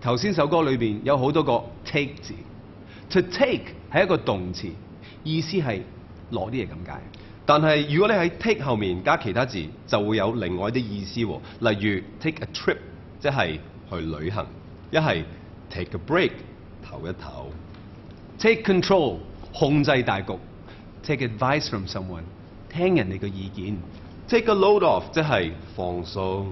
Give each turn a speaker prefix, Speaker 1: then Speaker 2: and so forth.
Speaker 1: 頭先首歌裏面有好多個 take 字，to take 係一個動詞，意思係攞啲嘢咁解。
Speaker 2: 但係如果你喺 take 後面加其他字，就會有另外啲意思喎。例如 take a trip，即係去旅行；一係 take a break，唞一唞
Speaker 1: ；take control，控制大局；take advice from someone，聽人哋嘅意見
Speaker 2: ；take a load off，即係放鬆。